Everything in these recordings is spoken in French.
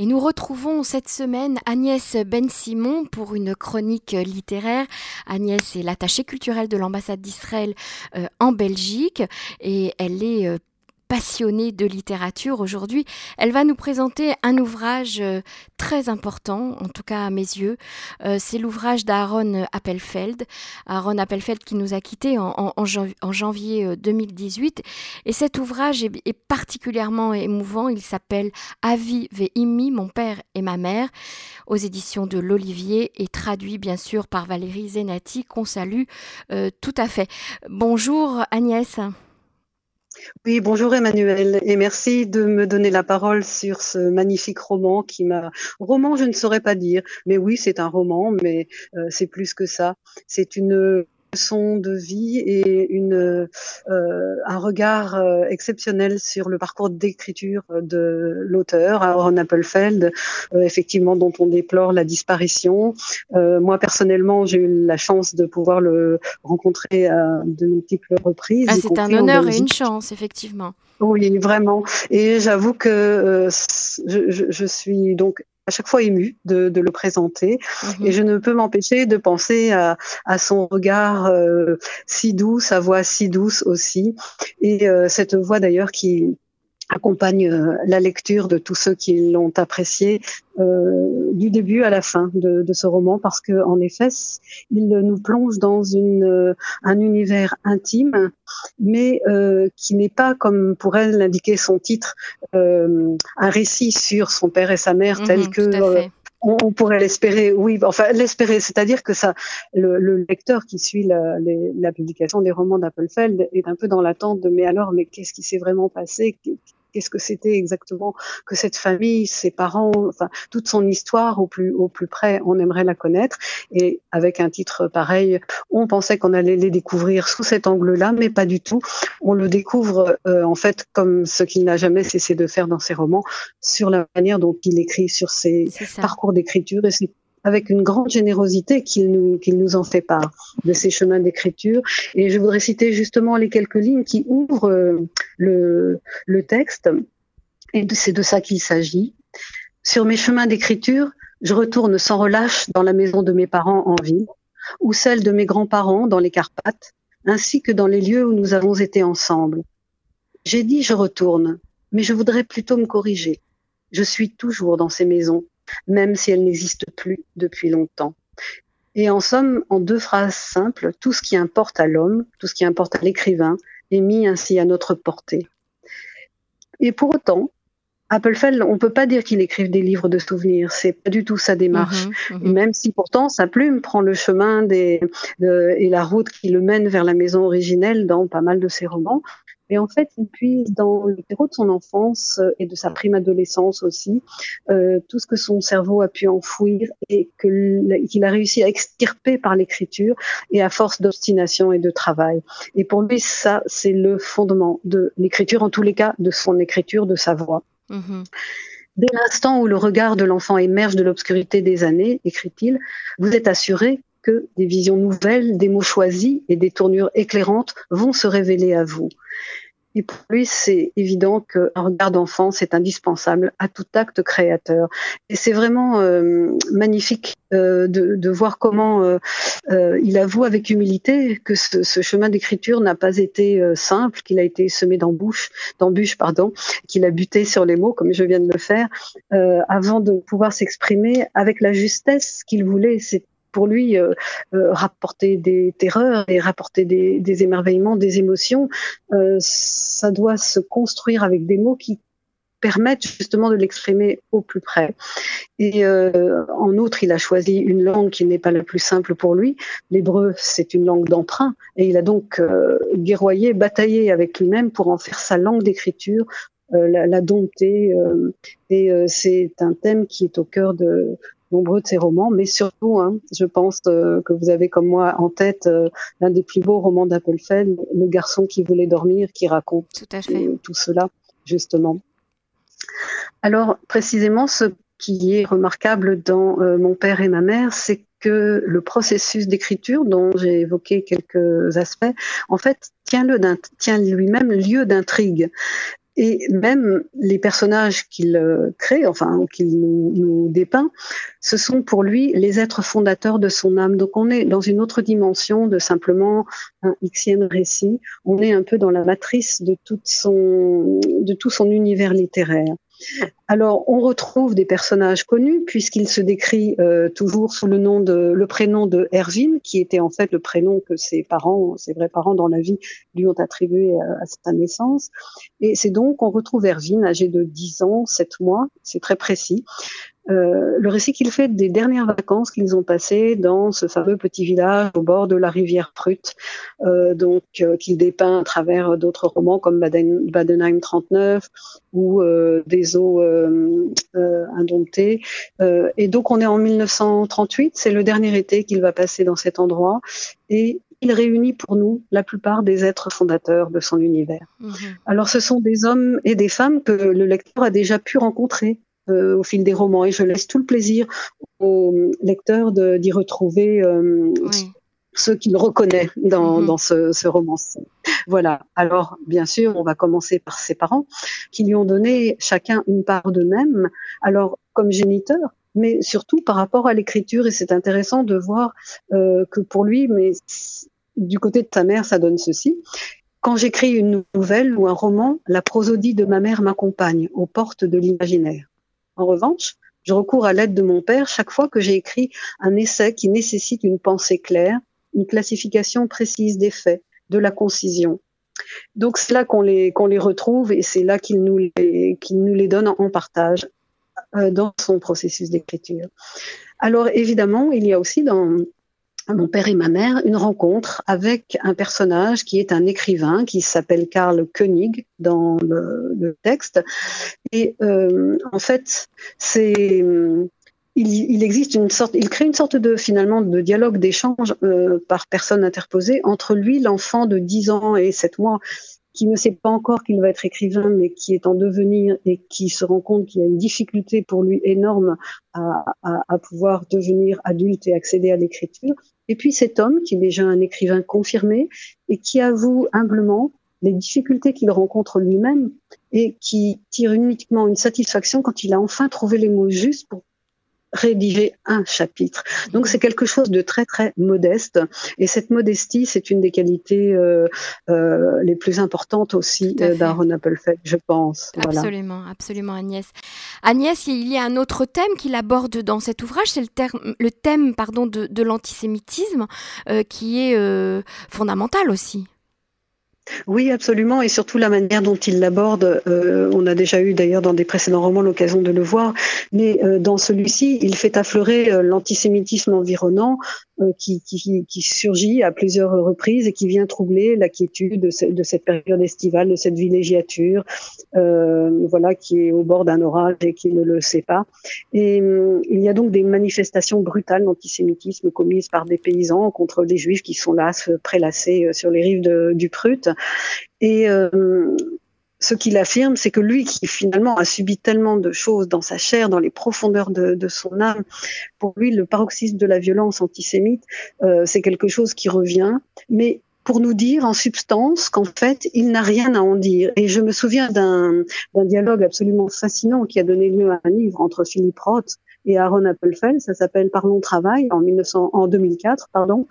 Et nous retrouvons cette semaine Agnès Ben-Simon pour une chronique littéraire. Agnès est l'attachée culturelle de l'ambassade d'Israël euh, en Belgique et elle est euh, passionnée de littérature aujourd'hui. Elle va nous présenter un ouvrage euh, très important, en tout cas à mes yeux. Euh, c'est l'ouvrage d'Aaron Appelfeld. Aaron Appelfeld qui nous a quittés en, janvier 2018. Euh, Et cet ouvrage est, particulièrement émouvant. Il s'appelle Avi Ve'imi, mon père et ma mère, aux éditions de l'Olivier et traduit bien sûr par Valérie Zenati, qu'on salue tout à fait. Bonjour Agnès. Oui, bonjour Emmanuel et merci de me donner la parole sur ce magnifique roman qui m'a roman je ne saurais pas dire mais oui c'est un roman mais euh, c'est plus que ça. C'est une leçon de vie et une, euh, un regard euh, exceptionnel sur le parcours d'écriture de l'auteur, Aaron Appelfeld, euh, effectivement dont on déplore la disparition. moi personnellement, j'ai eu la chance de pouvoir le rencontrer à de multiples reprises. Ah, c'est un honneur et une chance, effectivement. Oui, vraiment. Et j'avoue que je, je, je, suis donc à chaque fois ému de, de le présenter mhm. et je ne peux m'empêcher de penser à, à son regard euh, si doux, sa voix si douce aussi et euh, cette voix d'ailleurs qui accompagne euh, la lecture de tous ceux qui l'ont apprécié euh, du début à la fin de, de ce roman parce que en effet il nous plonge dans une, euh, un univers intime mais euh, qui n'est pas comme pourrait l'indiquer son titre euh, un récit sur son père et sa mère tel mhm, que on, pourrait l'espérer, oui, enfin l'espérer, c'est-à-dire que ça, le, le, lecteur qui suit la, la publication des romans d'Appelfeld est un peu dans l'attente de mais alors, mais qu'est-ce qui s'est vraiment passé? Qu'est-ce que c'était exactement que cette famille, ses parents, enfin toute son histoire au plus au plus près, on aimerait la connaître. Et avec un titre pareil, on pensait qu'on allait les découvrir sous cet angle-là, mais pas du tout. On le découvre euh, en fait comme ce qu'il n'a jamais cessé de faire dans ses romans, sur la manière dont il écrit, sur ses parcours d'écriture et ses avec une grande générosité qu'il nous, nous en fait part de ces chemins d'écriture. Et je voudrais citer justement les quelques lignes qui ouvrent euh, le, le texte. Et c'est de ça qu'il s'agit. Sur mes chemins d'écriture, je retourne sans relâche dans la maison de mes parents en ville, ou celle de mes grands-parents dans les Carpates, ainsi que dans les lieux où nous avons été ensemble. J'ai dit je retourne, mais je voudrais plutôt me corriger. Je suis toujours dans ces maisons, même si elle n'existe plus depuis longtemps. Et en somme, en deux phrases simples, tout ce qui importe à l'homme, tout ce qui importe à l'écrivain, est mis ainsi à notre portée. Et pour autant, Appelfeld, on peut pas dire qu'il écrive des livres de souvenirs, c'est pas du tout sa démarche. Mhm, mhm. Même si pourtant sa plume prend le chemin des, et la route qui le mène vers la maison originelle dans pas mal de ses romans, et en fait, il puise dans le terreau de son enfance euh, et de sa prime adolescence aussi euh, tout ce que son cerveau a pu enfouir et qu'il a réussi à extirper par l'écriture et à force d'obstination et de travail. Et pour lui, ça, c'est le fondement de l'écriture, en tous les cas, de son écriture, de sa voix. Mm-hmm. Dès l'instant où le regard de l'enfant émerge de l'obscurité des années, écrit-il, vous êtes assuré que des visions nouvelles, des mots choisis et des tournures éclairantes vont se révéler à vous. Et pour lui, c'est évident qu'un regard d'enfant, c'est indispensable à tout acte créateur. Et c'est vraiment euh, magnifique euh, de, voir comment euh, il avoue avec humilité que ce, chemin d'écriture n'a pas été simple, qu'il a été semé d'embûches, qu'il a buté sur les mots, comme je viens de le faire, avant de pouvoir s'exprimer avec la justesse qu'il voulait. Pour lui euh, euh, rapporter des terreurs et rapporter des, émerveillements, des émotions, euh, ça doit se construire avec des mots qui permettent justement de l'exprimer au plus près. Et en outre, il a choisi une langue qui n'est pas la plus simple pour lui. L'hébreu, c'est une langue d'emprunt, et il a donc guerroyé, bataillé avec lui-même pour en faire sa langue d'écriture, la, dompter. et c'est un thème qui est au cœur de, nombreux de ses romans, mais surtout, hein, je pense euh, que vous avez comme moi en tête euh, l'un des plus beaux romans d'Appelfeld, Le garçon qui voulait dormir, qui raconte tout, cela, justement. Alors, précisément, ce qui est remarquable dans euh, Mon père et ma mère, c'est que le processus d'écriture dont j'ai évoqué quelques aspects, en fait, tient, le tient lui-même lieu d'intrigue. Et même les personnages qu'il euh, crée, enfin qu'il nous, dépeint, ce sont pour lui les êtres fondateurs de son âme. Donc on est dans une autre dimension de simplement un xième récit. On est un peu dans la matrice de tout son univers littéraire. Alors, on retrouve des personnages connus puisqu'il se décrit euh, toujours sous le nom de prénom de Erwin, qui était en fait le prénom que ses parents, ses vrais parents dans la vie, lui ont attribué à, à sa naissance. Et c'est donc on retrouve Erwin, âgé de 10 ans, 7 mois, c'est très précis, euh, le récit qu'il fait des dernières vacances qu'ils ont passées dans ce fameux petit village au bord de la rivière Prut, euh, donc euh, qu'il dépeint à travers d'autres romans comme Baden, Badenheim 39 ou Des eaux indomptées. et donc on est en 1938, c'est le dernier été qu'il va passer dans cet endroit et il réunit pour nous la plupart des êtres fondateurs de son univers. Mhm. Alors ce sont des hommes et des femmes que le lecteur a déjà pu rencontrer euh, au fil des romans et je laisse tout le plaisir au lecteur d'y retrouver euh, ce qu'il reconnaît dans, mm-hmm. dans ce, ce roman. Voilà. Alors, bien sûr, on va commencer par ses parents qui lui ont donné chacun une part d'eux-mêmes. Alors, comme géniteur, mais surtout par rapport à l'écriture. Et c'est intéressant de voir euh, que pour lui, mais du côté de sa mère, ça donne ceci. Quand j'écris une nouvelle ou un roman, la prosodie de ma mère m'accompagne aux portes de l'imaginaire. En revanche, je recours à l'aide de mon père chaque fois que j'ai écrit un essai qui nécessite une pensée claire, une classification précise des faits, de la concision. Donc c'est là qu'on les, retrouve et c'est là qu'il nous les, qu'il nous les donne en partage euh, dans son processus d'écriture. Alors évidemment, il y a aussi dans, mon père et ma mère une rencontre avec un personnage qui est un écrivain qui s'appelle Karl Koenig dans le, texte. Et euh, en fait, c'est il, crée une sorte de finalement de dialogue, d'échange euh, par personne interposée entre lui, l'enfant de 10 ans et 7 mois, qui ne sait pas encore qu'il va être écrivain, mais qui est en devenir et qui se rend compte qu'il y a une difficulté pour lui énorme à, à, pouvoir devenir adulte et accéder à l'écriture. Et puis cet homme, qui est déjà un écrivain confirmé et qui avoue humblement les difficultés qu'il rencontre lui-même et qui tire uniquement une satisfaction quand il a enfin trouvé les mots justes pour rédiger un chapitre. Donc c'est quelque chose de très très modeste et cette modestie c'est une des qualités euh, euh, les plus importantes aussi euh, d'Aaron Appelfeld, je pense. Absolument, absolument Agnès. Agnès, il y a un autre thème qu'il aborde dans cet ouvrage, c'est le, le, thème pardon de, de l'antisémitisme qui est fondamental aussi. Oui, absolument, et surtout la manière dont il l'aborde. Euh, on a déjà eu d'ailleurs dans des précédents romans l'occasion de le voir, mais euh, dans celui-ci, il fait affleurer euh, l'antisémitisme environnant qui, qui, surgit à plusieurs reprises et qui vient troubler la quiétude de, cette période estivale, de cette villégiature, euh, voilà, qui est au bord d'un orage et qui ne le sait pas. Et euh, il y a donc des manifestations brutales d'antisémitisme commises par des paysans contre des juifs qui sont là, prélassés euh, sur les rives du Prut. Et ce qu'il affirme, c'est que lui, qui finalement a subi tellement de choses dans sa chair, dans les profondeurs de, son âme, pour lui, le paroxysme de la violence antisémite, euh, c'est quelque chose qui revient, mais pour nous dire en substance qu'en fait, il n'a rien à en dire. Et je me souviens d'un dialogue absolument fascinant qui a donné lieu à un livre entre Philippe Roth et Aaron Appelfeld. Ça s'appelle Parlons travail en, 1900, en 2004, pardon.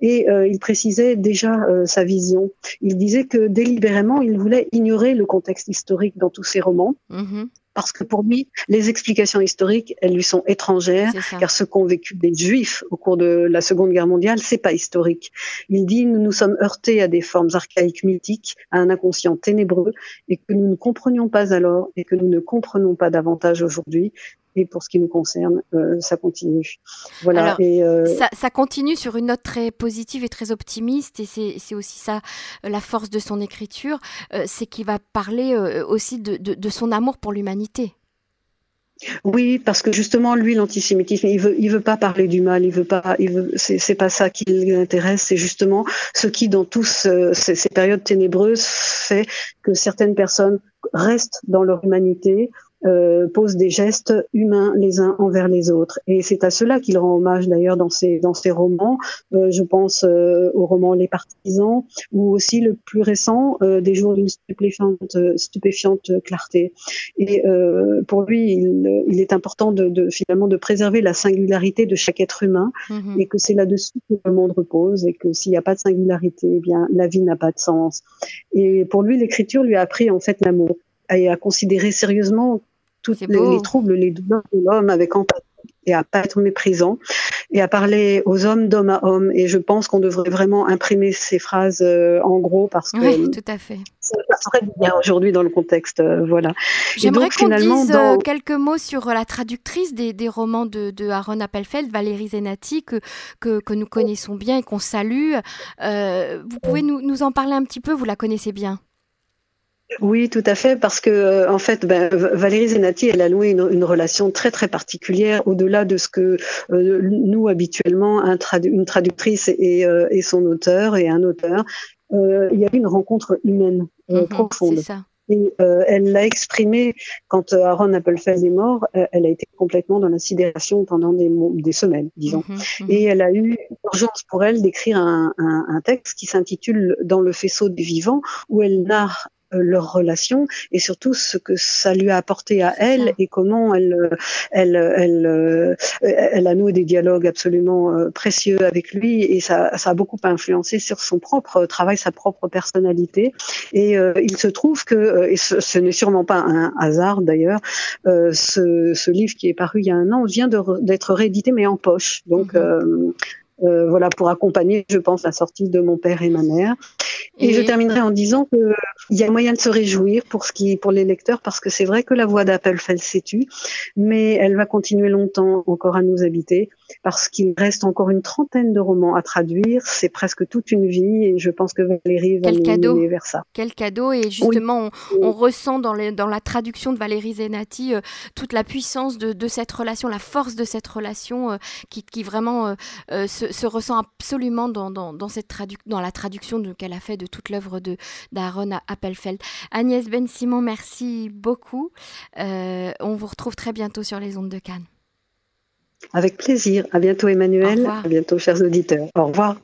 Et euh, il précisait déjà euh, sa vision. Il disait que délibérément, il voulait ignorer le contexte historique dans tous ses romans. Mm-hmm parce que pour lui, les explications historiques, elles lui sont étrangères, car ce qu'ont vécu des Juifs au cours de la Seconde Guerre mondiale, c'est pas historique. Il dit nous nous sommes heurtés à des formes archaïques mythiques, à un inconscient ténébreux, et que nous ne comprenions pas alors, et que nous ne comprenons pas davantage aujourd'hui, et pour ce qui nous concerne, euh, ça continue. Voilà. et, euh, ça, ça, continue sur une note très positive et très optimiste, et c'est aussi ça euh, la force de son écriture, c'est qu'il va parler aussi de, de, de son amour pour l'humanité. Oui, parce que justement, lui, l'antisémitisme, il veut, il veut pas parler du mal, il veut pas, il veut, c'est pas ça qui l'intéresse, c'est justement ce qui, dans tous ces, ces, périodes ténébreuses, fait que certaines personnes restent dans leur humanité euh, pose des gestes humains les uns envers les autres. Et c'est à cela qu'il rend hommage d'ailleurs dans ses, dans ses romans. Euh, je pense euh, au roman Les Partisans ou aussi le plus récent, euh, Des jours d'une stupéfiante, stupéfiante clarté. Et pour lui, il, il, est important de, de, finalement de préserver la singularité de chaque être humain mm-hmm. et que c'est là-dessus que le monde repose et que s'il n'y a pas de singularité, eh bien la vie n'a pas de sens. Et pour lui, l'écriture lui a appris en fait l'amour et à considérer sérieusement tous les, troubles, les douleurs de l'homme avec empathie et à pas être méprisant et à parler aux hommes d'homme à homme. Et je pense qu'on devrait vraiment imprimer ces phrases euh, en gros parce que oui, tout à fait. ça serait bien aujourd'hui dans le contexte. Euh, voilà. J'aimerais qu'on dise euh, quelques mots sur la traductrice des, des romans de, de, Aaron Appelfeld, Valérie Zenati, que, que, que nous connaissons bien et qu'on salue. vous pouvez nous, nous en parler un petit peu, vous la connaissez bien? Oui, tout à fait, parce que euh, en fait, ben, Valérie Zenati, elle a noué une, relation très très particulière, au-delà de ce que euh, nous habituellement une traductrice euh, et, son auteur et un auteur. il y a eu une rencontre humaine mhm, profonde. Ça. Et elle l'a exprimé quand Aaron Appelfeld est mort. elle a été complètement dans la sidération pendant des, semaines, disons. Mhm, mhm. Et elle a eu urgence pour elle d'écrire un, un, texte qui s'intitule Dans le faisceau du vivant, où elle narre euh, leur relation et surtout ce que ça lui a apporté à elle et comment elle, euh, elle, elle, euh, elle, a noué des dialogues absolument précieux avec lui et ça, ça a beaucoup influencé sur son propre travail, sa propre personnalité. Et il se trouve que, et ce, n'est sûrement pas un hasard d'ailleurs, ce, ce, livre qui est paru il y a un an vient d'être réédité mais en poche. Donc mm-hmm. Euh, voilà, pour accompagner, je pense, la sortie de mon père et ma mère. Et, je terminerai en disant qu'il y a moyen de se réjouir pour ce qui, pour les lecteurs, parce que c'est vrai que la voix d'Apple fait le mais elle va continuer longtemps encore à nous habiter, parce qu'il reste encore une trentaine de romans à traduire. C'est presque toute une vie, et je pense que Valérie va Quel nous cadeau. vers ça. Quel cadeau Et justement, on, ressent dans, les, dans, la traduction de Valérie Zenati euh, toute la puissance de, de, cette relation, la force de cette relation euh, qui, qui, vraiment se se, ressent absolument dans, dans, cette dans la traduction qu'elle a fait de toute l'œuvre d'Aaron Appelfeld. Agnès Ben-Simon, merci beaucoup. Euh, on vous retrouve très bientôt sur les ondes de Cannes. Avec plaisir. À bientôt Emmanuel. À bientôt chers auditeurs. Au revoir.